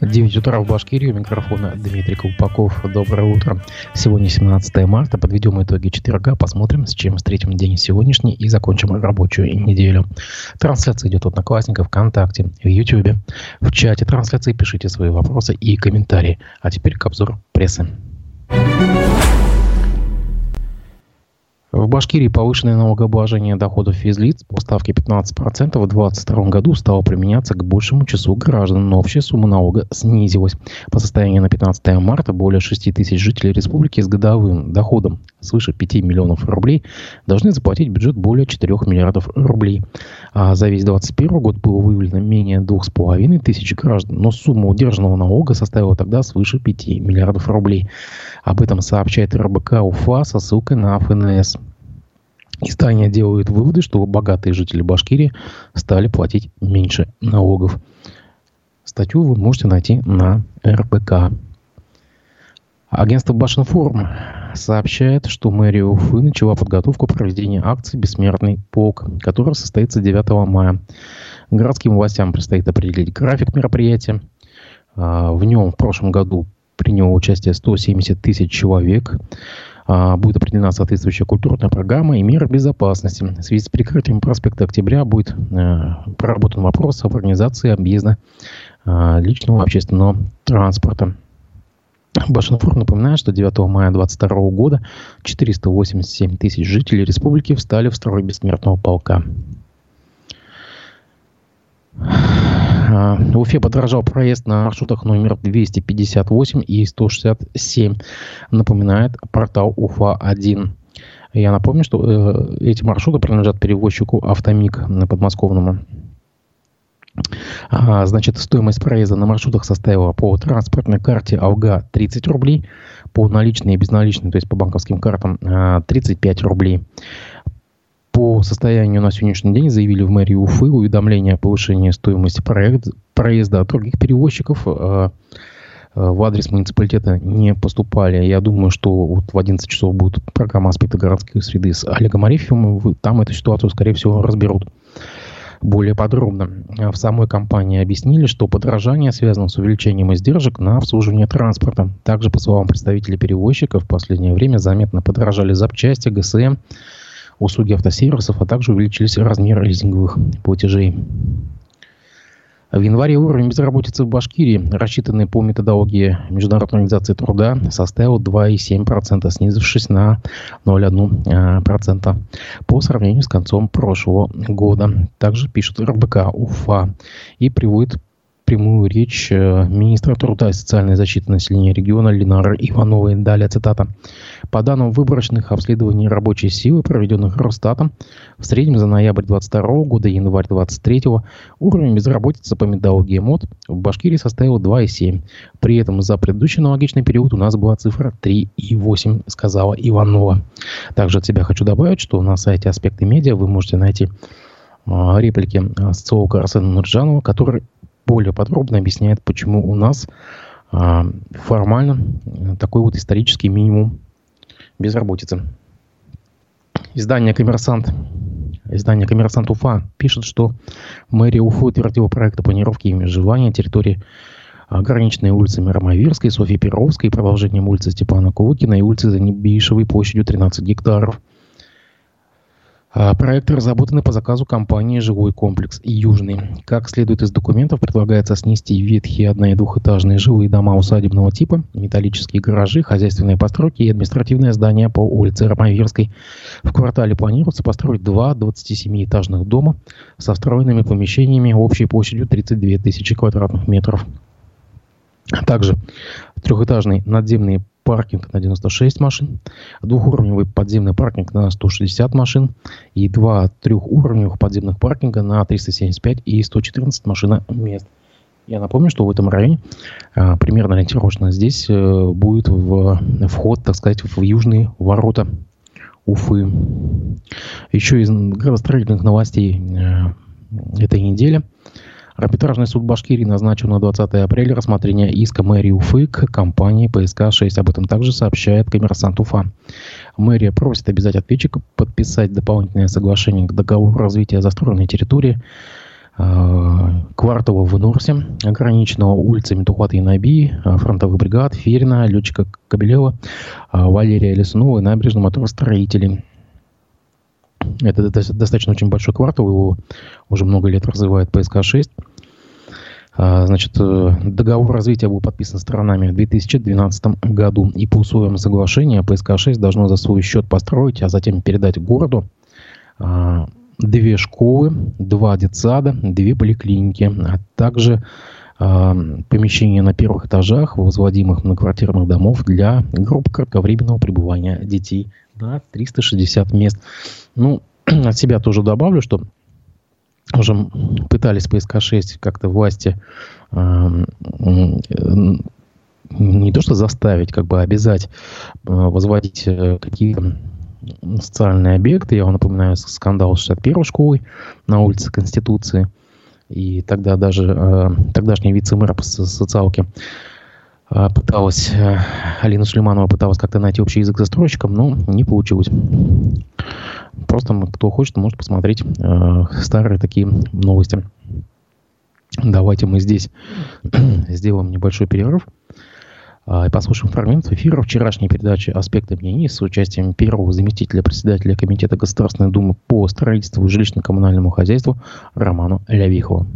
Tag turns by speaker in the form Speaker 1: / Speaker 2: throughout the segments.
Speaker 1: 9 утра в Башкирии. У микрофона Дмитрий Колпаков. Доброе утро. Сегодня 17 марта. Подведем итоги четверга. Посмотрим, с чем встретим день сегодняшний и закончим рабочую неделю. Трансляция идет от Одноклассников, ВКонтакте, в Ютьюбе. В чате трансляции пишите свои вопросы и комментарии. А теперь к обзору прессы. В Башкирии повышенное налогообложение доходов физлиц по ставке 15% в 2022 году стало применяться к большему числу граждан, но общая сумма налога снизилась. По состоянию на 15 марта более 6 тысяч жителей республики с годовым доходом свыше 5 миллионов рублей должны заплатить бюджет более 4 миллиардов рублей. А за весь 2021 год было выявлено менее 2,5 тысяч граждан, но сумма удержанного налога составила тогда свыше 5 миллиардов рублей. Об этом сообщает РБК УФА со ссылкой на ФНС. Издание делает выводы, что богатые жители Башкирии стали платить меньше налогов. Статью вы можете найти на РБК. Агентство Башинформ сообщает, что мэрия Уфы начала подготовку проведения акции «Бессмертный полк», которая состоится 9 мая. Городским властям предстоит определить график мероприятия. А, в нем в прошлом году приняло участие 170 тысяч человек. А, будет определена соответствующая культурная программа и меры безопасности. В связи с прикрытием проспекта Октября будет э, проработан вопрос об организации объезда э, личного общественного транспорта. Башинфор напоминает, что 9 мая 2022 года 487 тысяч жителей республики встали в строй бессмертного полка. В Уфе подорожал проезд на маршрутах номер 258 и 167, напоминает портал УФА-1. Я напомню, что э, эти маршруты принадлежат перевозчику «Автомик» на подмосковному. А, значит, стоимость проезда на маршрутах составила по транспортной карте АЛГА 30 рублей, по наличной и безналичной, то есть по банковским картам 35 а, рублей по состоянию на сегодняшний день заявили в мэрии Уфы уведомление о повышении стоимости проект, проезда от других перевозчиков э, в адрес муниципалитета не поступали. Я думаю, что вот в 11 часов будет программа аспекта городской среды с Олегом Арефьевым. Там эту ситуацию, скорее всего, разберут более подробно. В самой компании объяснили, что подорожание связано с увеличением издержек на обслуживание транспорта. Также, по словам представителей перевозчиков, в последнее время заметно подорожали запчасти, ГСМ, услуги автосервисов, а также увеличились размеры лизинговых платежей. В январе уровень безработицы в Башкирии, рассчитанный по методологии Международной организации труда, составил 2,7%, снизившись на 0,1% по сравнению с концом прошлого года. Также пишет РБК УФА и приводит прямую речь э, министра труда и социальной защиты населения региона Ленары Ивановой. Далее цитата. По данным выборочных обследований рабочей силы, проведенных Росстатом, в среднем за ноябрь 2022 года и январь 2023 уровень безработицы по металлургии МОД в Башкирии составил 2,7. При этом за предыдущий аналогичный период у нас была цифра 3,8, сказала Иванова. Также от себя хочу добавить, что на сайте «Аспекты медиа» вы можете найти а, реплики социолога Арсена Нурджанова, который более подробно объясняет, почему у нас а, формально такой вот исторический минимум безработицы. Издание «Коммерсант» Издание «Коммерсант Уфа» пишет, что мэрия Уфы утвердила проект о планировке и межевания территории ограниченной улицами Ромавирской, Софьи Перовской, продолжением улицы Степана Кулыкина и улицы Занебишевой площадью 13 гектаров – проекты разработаны по заказу компании «Жилой комплекс Южный». Как следует из документов, предлагается снести ветхие одно- и двухэтажные жилые дома усадебного типа, металлические гаражи, хозяйственные постройки и административное здание по улице Ромаверской. В квартале планируется построить два 27-этажных дома со встроенными помещениями общей площадью 32 тысячи квадратных метров. Также трехэтажный надземный паркинг на 96 машин, двухуровневый подземный паркинг на 160 машин и два трехуровневых подземных паркинга на 375 и 114 машин мест. Я напомню, что в этом районе а, примерно ориентировочно здесь а, будет в, вход, так сказать, в южные ворота Уфы. Еще из градостроительных новостей а, этой недели – Арбитражный суд Башкирии назначил на 20 апреля рассмотрение иска мэрии Уфы к компании ПСК-6. Об этом также сообщает коммерсант Уфа. Мэрия просит обязать ответчика подписать дополнительное соглашение к договору развития застроенной территории Квартова в Нурсе, ограниченного улицами Тухвата и Наби, фронтовых бригад, Ферина, летчика Кобелева, Валерия Лесунова и набережного моторостроителей. Это достаточно очень большой квартал, его уже много лет развивает ПСК-6. А, значит, э, договор развития был подписан сторонами в 2012 году. И по условиям соглашения ПСК-6 должно за свой счет построить, а затем передать городу а, две школы, два детсада, две поликлиники, а также а, помещения на первых этажах возводимых многоквартирных домов для групп кратковременного пребывания детей на 360 мест. Ну, от себя тоже добавлю, что уже пытались ПСК-6 как-то власти э, не то что заставить, как бы обязать э, возводить э, какие-то социальные объекты. Я вам напоминаю скандал 61-й школы на улице Конституции. И тогда даже э, тогдашний вице-мэр по социалке пыталась, Алина Сулейманова пыталась как-то найти общий язык с застройщиком, но не получилось. Просто кто хочет, может посмотреть э, старые такие новости. Давайте мы здесь сделаем небольшой перерыв э, и послушаем фрагмент эфира вчерашней передачи «Аспекты мнений» с участием первого заместителя председателя Комитета Государственной Думы по строительству и жилищно-коммунальному хозяйству Роману Лявихову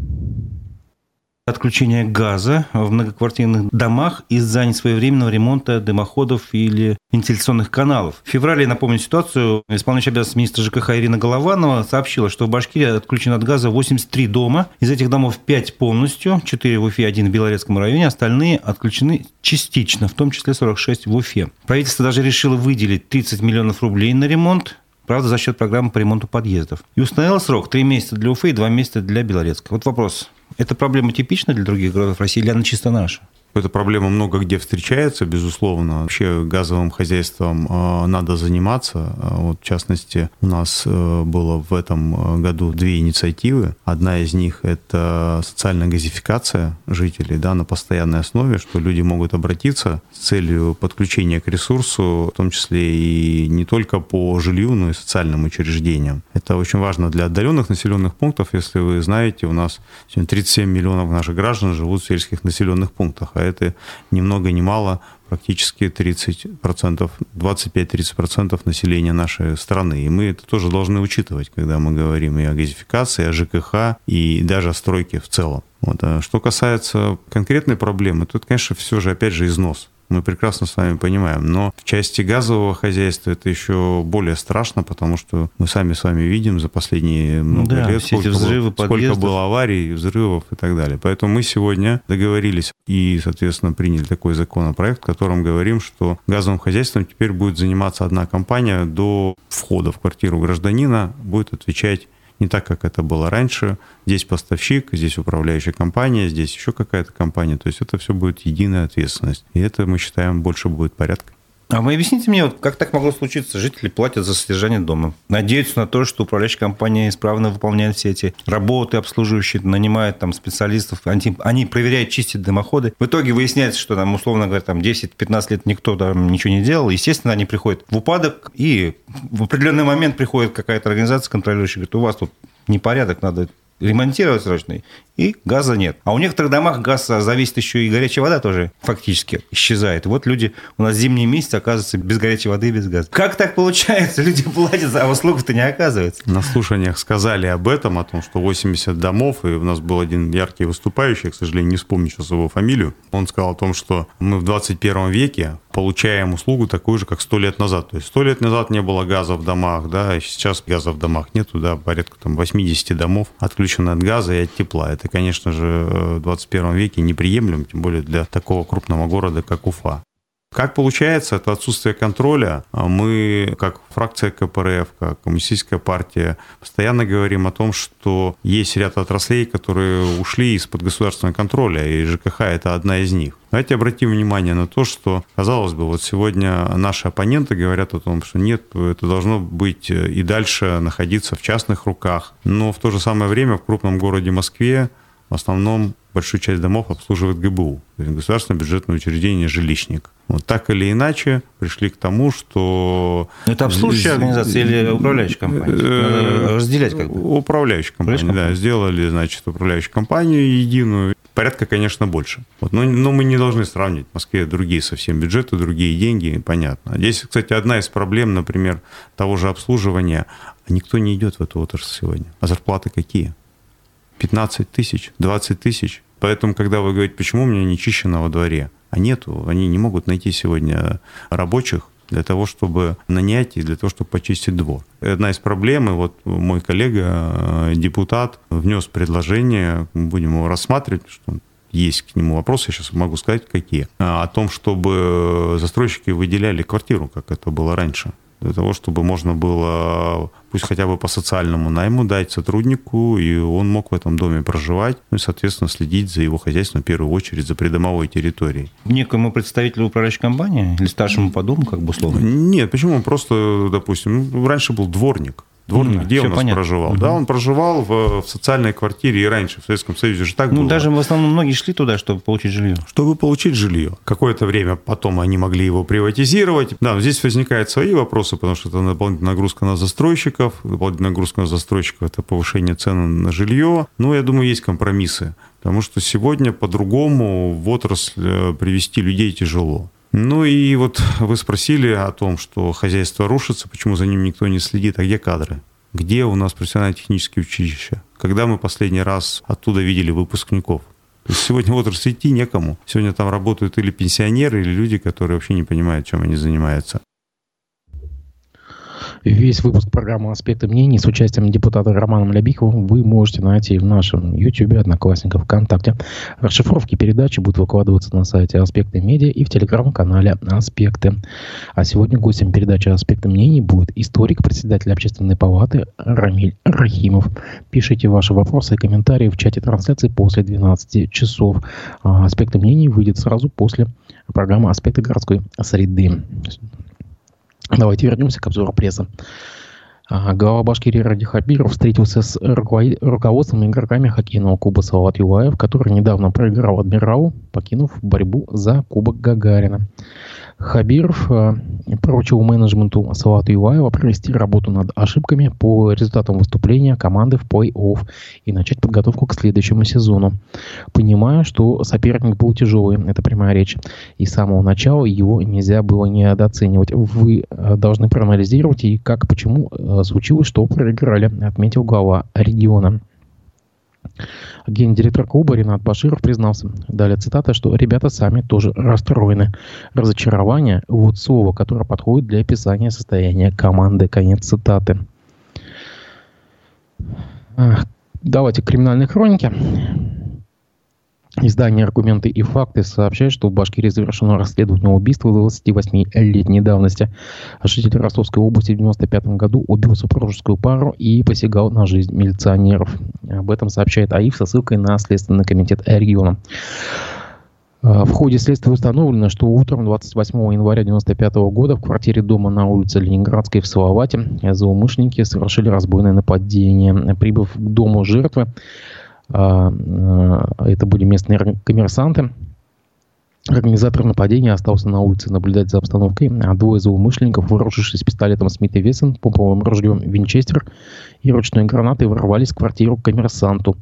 Speaker 2: отключения газа в многоквартирных домах из-за несвоевременного ремонта дымоходов или вентиляционных каналов. В феврале, напомню ситуацию, исполняющий обязанности министра ЖКХ Ирина Голованова сообщила, что в Башкирии отключено от газа 83 дома. Из этих домов 5 полностью, 4 в Уфе, 1 в Белорецком районе, остальные отключены частично, в том числе 46 в Уфе. Правительство даже решило выделить 30 миллионов рублей на ремонт правда, за счет программы по ремонту подъездов. И установила срок 3 месяца для Уфы и 2 месяца для Белорецка. Вот вопрос. Эта проблема типична для других городов России или она чисто наша?
Speaker 3: Эта проблема много где встречается, безусловно. Вообще газовым хозяйством э, надо заниматься. А вот, в частности, у нас э, было в этом э, году две инициативы. Одна из них – это социальная газификация жителей да, на постоянной основе, что люди могут обратиться с целью подключения к ресурсу, в том числе и не только по жилью, но и социальным учреждениям. Это очень важно для отдаленных населенных пунктов. Если вы знаете, у нас 37 миллионов наших граждан живут в сельских населенных пунктах, это ни много ни мало практически 30%, 25-30% населения нашей страны. И мы это тоже должны учитывать, когда мы говорим и о газификации, и о ЖКХ, и даже о стройке в целом. Вот. А что касается конкретной проблемы, тут, конечно, все же, опять же, износ мы прекрасно с вами понимаем. Но в части газового хозяйства это еще более страшно, потому что мы сами с вами видим за последние много да, лет, сколько, взрывы было, сколько было аварий, взрывов и так далее. Поэтому мы сегодня договорились и, соответственно, приняли такой законопроект, в котором говорим, что газовым хозяйством теперь будет заниматься одна компания до входа в квартиру гражданина, будет отвечать не так, как это было раньше. Здесь поставщик, здесь управляющая компания, здесь еще какая-то компания. То есть это все будет единая ответственность. И это, мы считаем, больше будет порядка.
Speaker 2: А вы объясните мне, вот как так могло случиться? Жители платят за содержание дома, надеются на то, что управляющая компания исправно выполняет все эти работы обслуживающие, нанимает там специалистов, они, они проверяют, чистят дымоходы. В итоге выясняется, что там, условно говоря, там 10-15 лет никто там ничего не делал. Естественно, они приходят в упадок, и в определенный момент приходит какая-то организация контролирующая, говорит, у вас тут непорядок, надо ремонтировать срочно, и газа нет. А у некоторых домах газ зависит еще и горячая вода тоже фактически исчезает. Вот люди у нас зимний месяц оказываются без горячей воды и без газа. Как так получается? Люди платят, а услуг-то не оказывается.
Speaker 3: На слушаниях сказали об этом, о том, что 80 домов, и у нас был один яркий выступающий, к сожалению, не вспомню сейчас его фамилию. Он сказал о том, что мы в 21 веке получаем услугу такую же, как 100 лет назад. То есть 100 лет назад не было газа в домах, да, сейчас газа в домах нету, да, порядка там 80 домов отключены от газа и от тепла. Это, конечно же, в 21 веке неприемлемо, тем более для такого крупного города, как Уфа. Как получается, это отсутствие контроля. Мы, как фракция КПРФ, как коммунистическая партия, постоянно говорим о том, что есть ряд отраслей, которые ушли из-под государственного контроля, и ЖКХ – это одна из них. Давайте обратим внимание на то, что, казалось бы, вот сегодня наши оппоненты говорят о том, что нет, это должно быть и дальше находиться в частных руках. Но в то же самое время в крупном городе Москве в основном большую часть домов обслуживает ГБУ, то есть государственное бюджетное учреждение «Жилищник». Вот так или иначе пришли к тому, что...
Speaker 2: Это обслуживающая организация или управляющая компания? Э, разделять как бы?
Speaker 3: Управляющая компания, да. Сделали, значит, управляющую компанию единую. Порядка, конечно, больше. Вот, но, но мы не должны сравнивать. В Москве другие совсем бюджеты, другие деньги, понятно. Здесь, кстати, одна из проблем, например, того же обслуживания. Никто не идет в эту отрасль сегодня. А зарплаты какие? 15 тысяч, 20 тысяч. Поэтому, когда вы говорите, почему у меня не чищено во дворе, а нету, они не могут найти сегодня рабочих для того, чтобы нанять и для того, чтобы почистить двор. Одна из проблем, вот мой коллега, э, депутат, внес предложение, будем его рассматривать, что есть к нему вопросы, я сейчас могу сказать, какие, о том, чтобы застройщики выделяли квартиру, как это было раньше для того, чтобы можно было, пусть хотя бы по социальному найму дать сотруднику, и он мог в этом доме проживать, ну и, соответственно, следить за его хозяйством, в первую очередь, за придомовой территорией.
Speaker 2: Некому представителю управляющей компании или старшему по дому, как бы условно?
Speaker 3: Нет, почему? Просто, допустим, ну, раньше был дворник, Дворник mm, где у нас понятно. проживал? Mm-hmm. Да, он проживал в, в социальной квартире и раньше, в Советском Союзе же так
Speaker 2: ну,
Speaker 3: было.
Speaker 2: Ну, даже в основном многие шли туда, чтобы получить жилье.
Speaker 3: Чтобы получить жилье. Какое-то время потом они могли его приватизировать. Да, но здесь возникают свои вопросы, потому что это дополнительная нагрузка на застройщиков. Дополнительная нагрузка на застройщиков – это повышение цен на жилье. Ну, я думаю, есть компромиссы. Потому что сегодня по-другому в отрасль э, привести людей тяжело. Ну и вот вы спросили о том, что хозяйство рушится, почему за ним никто не следит, а где кадры? Где у нас профессионально-технические училища? Когда мы последний раз оттуда видели выпускников? Сегодня в отрасли идти некому. Сегодня там работают или пенсионеры, или люди, которые вообще не понимают, чем они занимаются.
Speaker 1: Весь выпуск программы «Аспекты мнений» с участием депутата Романа Лябикова вы можете найти в нашем YouTube, Одноклассниках, ВКонтакте. Расшифровки передачи будут выкладываться на сайте «Аспекты медиа» и в телеграм-канале «Аспекты». А сегодня гостем передачи «Аспекты мнений» будет историк, председатель общественной палаты Рамиль Рахимов. Пишите ваши вопросы и комментарии в чате трансляции после 12 часов. А «Аспекты мнений» выйдет сразу после программы «Аспекты городской среды». Давайте вернемся к обзору прессы. Глава Башкирии Ради Хабиров встретился с руководством и игроками хоккейного клуба Салават Юлаев, который недавно проиграл Адмиралу, покинув борьбу за Кубок Гагарина. Хабиров э, поручил менеджменту Салату Юлаева провести работу над ошибками по результатам выступления команды в плей-офф и начать подготовку к следующему сезону. Понимая, что соперник был тяжелый, это прямая речь, и с самого начала его нельзя было недооценивать. Вы э, должны проанализировать и как, почему э, случилось, что проиграли, отметил глава региона. Гендиректор клуба Ренат Баширов признался, далее цитата, что ребята сами тоже расстроены. Разочарование – вот слово, которое подходит для описания состояния команды. Конец цитаты. Давайте к криминальной хронике. Издание «Аргументы и факты» сообщает, что в Башкирии завершено расследование убийства 28-летней давности. Житель Ростовской области в 1995 году убил супружескую пару и посягал на жизнь милиционеров. Об этом сообщает АИФ со ссылкой на Следственный комитет региона. В ходе следствия установлено, что утром 28 января 1995 года в квартире дома на улице Ленинградской в Салавате злоумышленники совершили разбойное нападение. Прибыв к дому жертвы, а, а, это были местные коммерсанты. Организатор нападения остался на улице наблюдать за обстановкой, а двое злоумышленников, вооружившись пистолетом Смит и Вессон, помповым ружьем Винчестер и ручной гранатой, ворвались в квартиру к коммерсанту.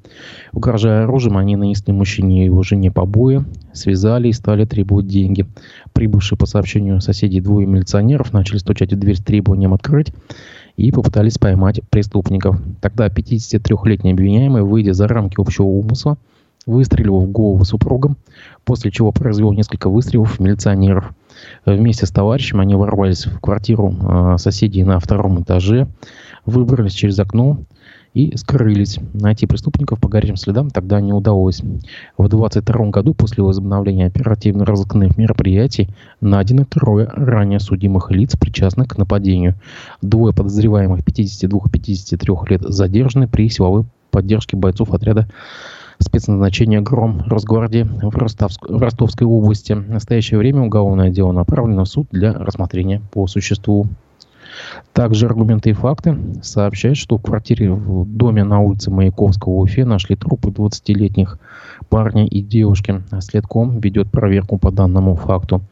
Speaker 1: Угрожая оружием, они нанесли мужчине и его жене побои, связали и стали требовать деньги. Прибывшие по сообщению соседей двое милиционеров начали стучать в дверь с требованием открыть и попытались поймать преступников. Тогда 53-летний обвиняемый, выйдя за рамки общего умысла, выстрелил в голову супругам, после чего произвел несколько выстрелов в милиционеров. Вместе с товарищем они ворвались в квартиру а, соседей на втором этаже, выбрались через окно, и скрылись. Найти преступников по горячим следам тогда не удалось. В 22 году после возобновления оперативно-розыскных мероприятий найдены трое ранее судимых лиц, причастных к нападению. Двое подозреваемых 52-53 лет задержаны при силовой поддержке бойцов отряда спецназначения «Гром» Росгвардии в, Ростовск... в Ростовской области. В настоящее время уголовное дело направлено в суд для рассмотрения по существу. Также аргументы и факты сообщают, что в квартире в доме на улице Маяковского в Уфе нашли трупы 20-летних парня и девушки. Следком ведет проверку по данному факту.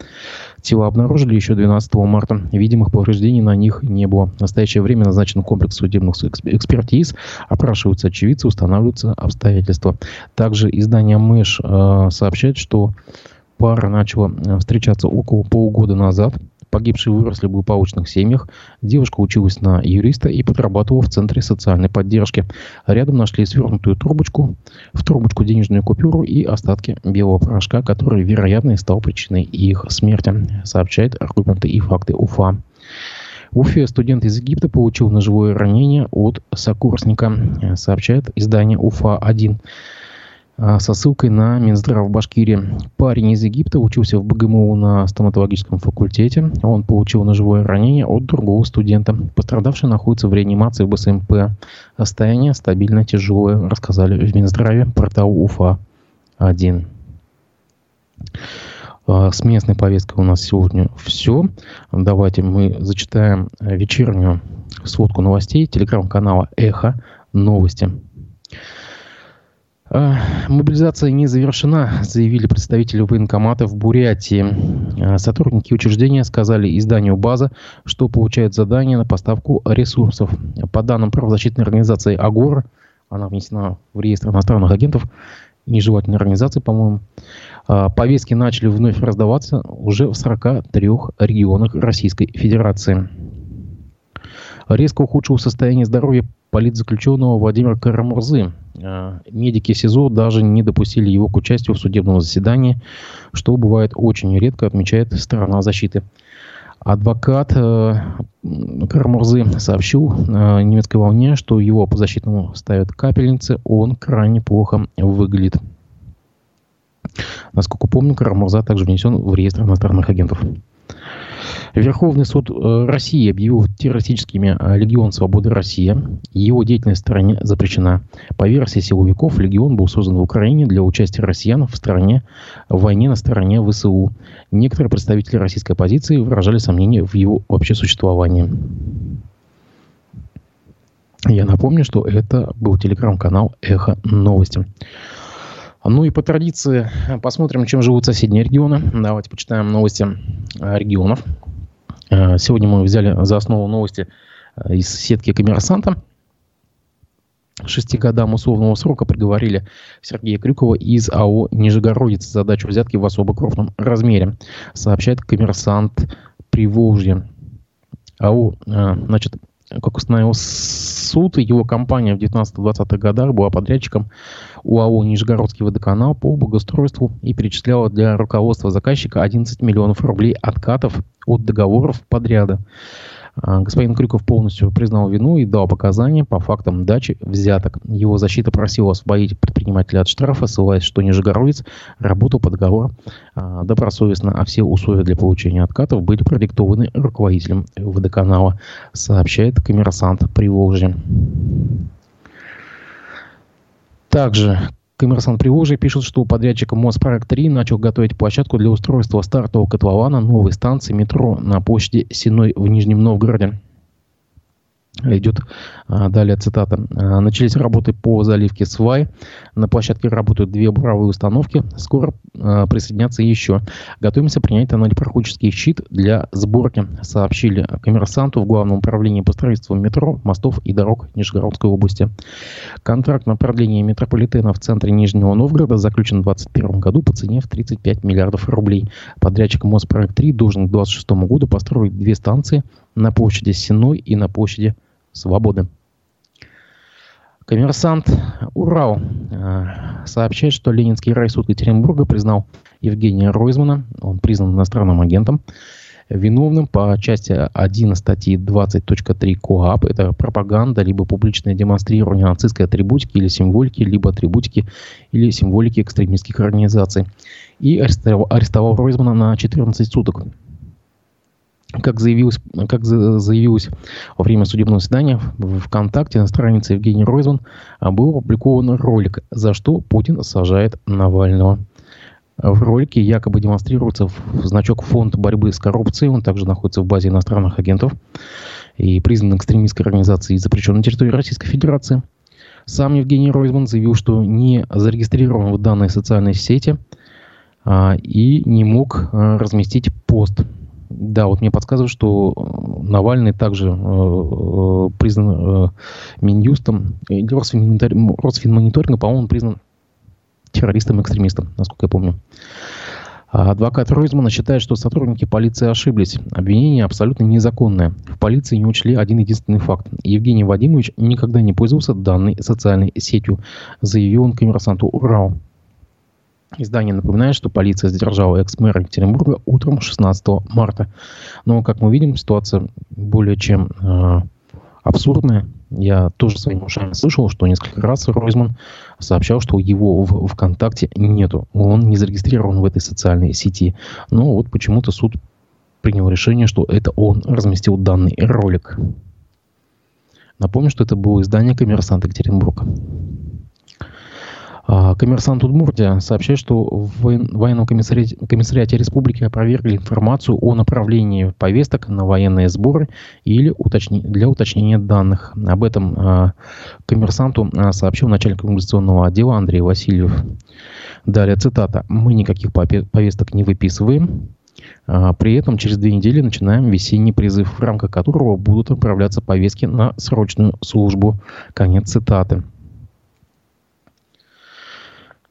Speaker 1: Тела обнаружили еще 12 марта. Видимых повреждений на них не было. В настоящее время назначен комплекс судебных экспертиз. Опрашиваются очевидцы, устанавливаются обстоятельства. Также издание МЭШ э, сообщает, что пара начала э, встречаться около полугода назад. Погибшие выросли в благополучных семьях. Девушка училась на юриста и подрабатывала в Центре социальной поддержки. Рядом нашли свернутую трубочку, в трубочку денежную купюру и остатки белого порошка, который, вероятно, стал причиной их смерти, сообщает аргументы и факты УФА. В Уфе студент из Египта получил ножевое ранение от сокурсника, сообщает издание УФА-1. А, со ссылкой на Минздрав Башкирии. Парень из Египта учился в БГМУ на стоматологическом факультете. Он получил ножевое ранение от другого студента. Пострадавший находится в реанимации в БСМП. Состояние стабильно тяжелое, рассказали в Минздраве порталу УФА-1. А, с местной повесткой у нас сегодня все. Давайте мы зачитаем вечернюю сводку новостей телеграм-канала «Эхо. Новости». А, мобилизация не завершена, заявили представители военкомата в Бурятии. А, сотрудники учреждения сказали изданию «База», что получают задание на поставку ресурсов. По данным правозащитной организации «Агор», она внесена в реестр иностранных агентов, нежелательной организации, по-моему, а, повестки начали вновь раздаваться уже в 43 регионах Российской Федерации. Резко ухудшилось состояние здоровья политзаключенного Владимира Карамурзы. А, медики СИЗО даже не допустили его к участию в судебном заседании, что бывает очень редко, отмечает сторона защиты. Адвокат э, Карамурзы сообщил э, немецкой волне, что его по защитному ставят капельницы, он крайне плохо выглядит. Насколько помню, Карамурза также внесен в реестр иностранных агентов. Верховный суд э, России объявил террористическими э, Легион Свободы Россия. Его деятельность в стране запрещена. По версии силовиков, Легион был создан в Украине для участия россиян в стране в войне на стороне ВСУ. Некоторые представители российской оппозиции выражали сомнения в его вообще существовании. Я напомню, что это был телеграм-канал «Эхо новости». Ну и по традиции посмотрим, чем живут соседние регионы. Давайте почитаем новости э, регионов. Э, сегодня мы взяли за основу новости э, из сетки коммерсанта. Шести годам условного срока приговорили Сергея Крюкова из АО «Нижегородец» за задачу взятки в особо крупном размере, сообщает коммерсант Приволжье. АО, значит, как установил суд, его компания в 19-20-х годах была подрядчиком УАО «Нижегородский водоканал» по благоустройству и перечисляла для руководства заказчика 11 миллионов рублей откатов от договоров подряда. А, господин Крюков полностью признал вину и дал показания по фактам дачи взяток. Его защита просила освободить предпринимателя от штрафа, ссылаясь, что Нижегородец работал по договору а, добросовестно, а все условия для получения откатов были продиктованы руководителем водоканала, сообщает коммерсант Приволжья. Также Коммерсант Приволжья пишет, что подрядчик Моспроект-3 начал готовить площадку для устройства стартового котлована новой станции метро на площади Синой в Нижнем Новгороде. Идет а, далее цитата. «А, Начались работы по заливке свай. На площадке работают две буровые установки. Скоро а, присоединятся еще. Готовимся принять тоннель-проходческий щит для сборки, сообщили коммерсанту в Главном управлении по строительству метро, мостов и дорог Нижегородской области. Контракт на продление метрополитена в центре Нижнего Новгорода заключен в 2021 году по цене в 35 миллиардов рублей. Подрядчик Моспроект-3 должен к 2026 году построить две станции на площади Синой и на площади свободы. Коммерсант Урал э, сообщает, что Ленинский райсуд Екатеринбурга признал Евгения Ройзмана, он признан иностранным агентом, виновным по части 1 статьи 20.3 КОАП. Это пропаганда, либо публичное демонстрирование нацистской атрибутики или символики, либо атрибутики или символики экстремистских организаций. И арестовал, арестовал Ройзмана на 14 суток. Как заявилось, как заявилось во время судебного заседания в ВКонтакте на странице Евгения Ройзман а, был опубликован ролик «За что Путин сажает Навального». В ролике якобы демонстрируется значок «Фонд борьбы с коррупцией». Он также находится в базе иностранных агентов и признан экстремистской организацией и запрещен на территории Российской Федерации. Сам Евгений Ройзман заявил, что не зарегистрирован в данной социальной сети а, и не мог а, разместить пост. Да, вот мне подсказывают, что Навальный также э, признан э, Минюстом, Росфинмониторинга, по-моему, он признан террористом-экстремистом, насколько я помню. А адвокат Ройзмана считает, что сотрудники полиции ошиблись. Обвинение абсолютно незаконное. В полиции не учли один единственный факт. Евгений Вадимович никогда не пользовался данной социальной сетью, заявил он коммерсанту УРАО. Издание напоминает, что полиция задержала экс-мэра Екатеринбурга утром 16 марта. Но, как мы видим, ситуация более чем э, абсурдная. Я тоже своими ушами слышал, что несколько раз Ройзман сообщал, что его в ВКонтакте нету. Он не зарегистрирован в этой социальной сети. Но вот почему-то суд принял решение, что это он разместил данный ролик. Напомню, что это было издание «Коммерсант Екатеринбурга». А, коммерсант Удмуртия сообщает, что в военном комиссариате, комиссариате республики опровергли информацию о направлении повесток на военные сборы или уточни, для уточнения данных. Об этом а, коммерсанту а, сообщил начальник коммуникационного отдела Андрей Васильев. Далее цитата. «Мы никаких повесток не выписываем. При этом через две недели начинаем весенний призыв, в рамках которого будут отправляться повестки на срочную службу». Конец цитаты.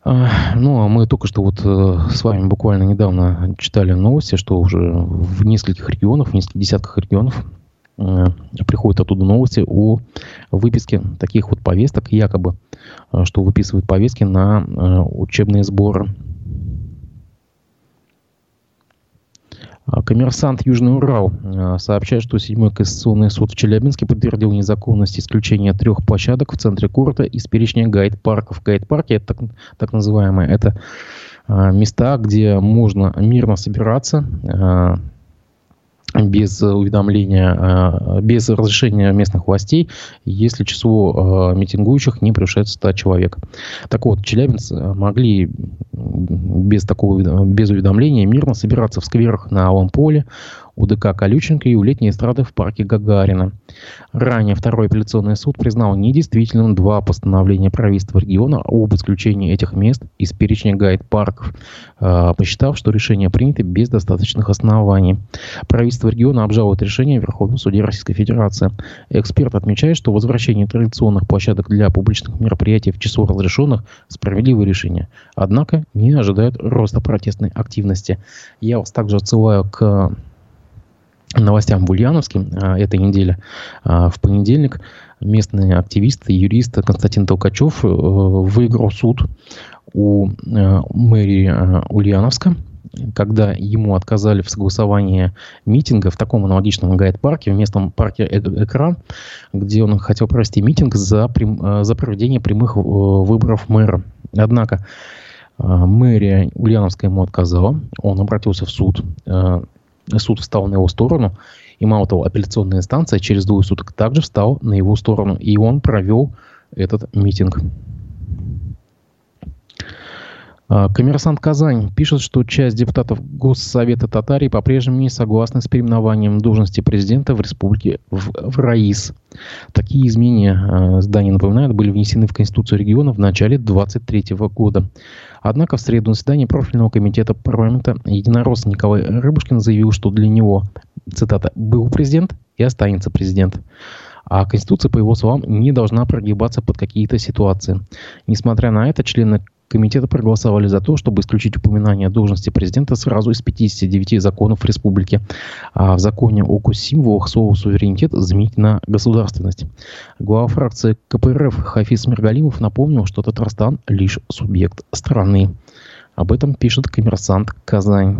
Speaker 1: А, ну, а мы только что вот э, с вами буквально недавно читали новости, что уже в нескольких регионах, в нескольких десятках регионов э, приходят оттуда новости о выписке таких вот повесток, якобы, э, что выписывают повестки на учебные сборы коммерсант Южный Урал а, сообщает, что седьмой кассационный суд в Челябинске подтвердил незаконность исключения трех площадок в центре города из перечня гайд-парков. Гайд-парки, это так, так называемые, это а, места, где можно мирно собираться, без уведомления, а, без разрешения местных властей, если число а, митингующих не превышает 100 человек. Так вот, челябинцы могли без такого без уведомления мирно собираться в скверах на Алом поле, у ДК Колюченко и у летней эстрады в парке Гагарина. Ранее второй апелляционный суд признал недействительным два постановления правительства региона об исключении этих мест из перечня гайд-парков, а, посчитав, что решение принято без достаточных оснований. Правительство региона обжалует решение в Верховном суде Российской Федерации. Эксперт отмечает, что возвращение традиционных площадок для публичных мероприятий в число разрешенных – справедливое решение. Однако не ожидают роста протестной активности. Я вас также отсылаю к новостям в Ульяновске а, этой недели. А, в понедельник местный активист и юрист Константин Толкачев э, выиграл суд у э, мэрии э, Ульяновска, когда ему отказали в согласовании митинга в таком аналогичном гайд-парке, в местном парке «Экран», где он хотел провести митинг за, за проведение прямых выборов мэра. Однако мэрия Ульяновская ему отказала, он обратился в суд, суд встал на его сторону, и мало того, апелляционная инстанция через двое суток также встал на его сторону, и он провел этот митинг. А, коммерсант Казань пишет, что часть депутатов Госсовета Татарии по-прежнему не согласны с переименованием должности президента в республике в, в РАИС. Такие изменения, здание напоминает, были внесены в Конституцию региона в начале 2023 года. Однако в среду на заседании профильного комитета парламента единорос Николай Рыбушкин заявил, что для него, цитата, «был президент и останется президент». А Конституция, по его словам, не должна прогибаться под какие-то ситуации. Несмотря на это, члены комитета проголосовали за то, чтобы исключить упоминание должности президента сразу из 59 законов республики. А в законе о госсимволах слово «суверенитет» заменить на «государственность». Глава фракции КПРФ Хафиз Миргалимов напомнил, что Татарстан лишь субъект страны. Об этом пишет коммерсант Казань.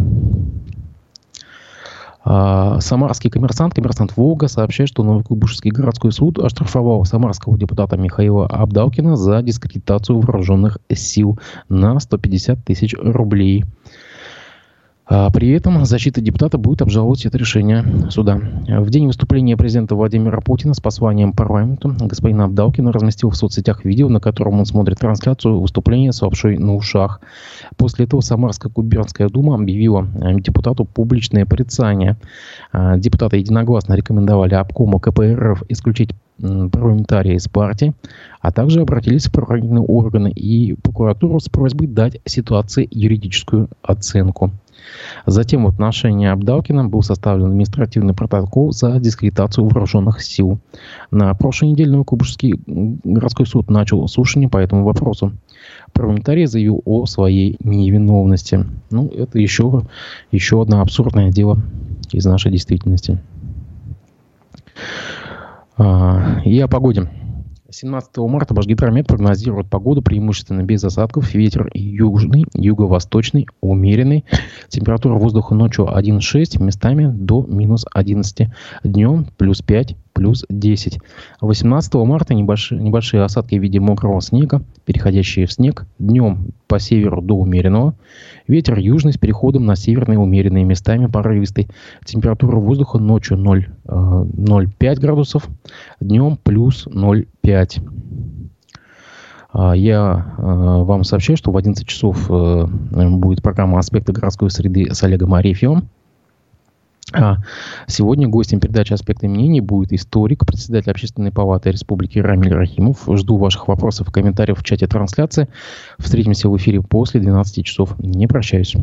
Speaker 1: А, самарский коммерсант, коммерсант Волга, сообщает, что Новокуйбышевский городской суд оштрафовал самарского депутата Михаила Абдалкина за дискредитацию вооруженных сил на 150 тысяч рублей. А при этом защита депутата будет обжаловать это решение суда. В день выступления президента Владимира Путина с посланием парламенту господин Абдалкин разместил в соцсетях видео, на котором он смотрит трансляцию выступления с лапшой на ушах. После этого Самарская губернская дума объявила э, депутату публичное порицание. А, депутаты единогласно рекомендовали обкому КПРФ исключить парламентария из партии, а также обратились в правоохранительные органы и прокуратуру с просьбой дать ситуации юридическую оценку. Затем в отношении Абдалкина был составлен административный протокол за дискредитацию вооруженных сил. На прошлой неделе Новокубышский городской суд начал слушание по этому вопросу. Парламентарий заявил о своей невиновности. Ну, это еще, еще одно абсурдное дело из нашей действительности. А, и о погоде. 17 марта Башгидромет прогнозирует погоду преимущественно без осадков. Ветер южный, юго-восточный, умеренный. Температура воздуха ночью 1,6, местами до минус 11. Днем плюс 5, плюс 10. 18 марта небольшие, небольшие осадки в виде мокрого снега, переходящие в снег. Днем по северу до умеренного. Ветер южный с переходом на северные умеренные местами порывистый. Температура воздуха ночью 0, 0,5 э, градусов, днем плюс 0,5. А, я э, вам сообщаю, что в 11 часов э, будет программа «Аспекты городской среды» с Олегом Арефьевым. А сегодня гостем передачи «Аспекты мнений» будет историк, председатель Общественной палаты Республики Рамиль Рахимов. Жду ваших вопросов и комментариев в чате трансляции. Встретимся в эфире после 12 часов. Не прощаюсь.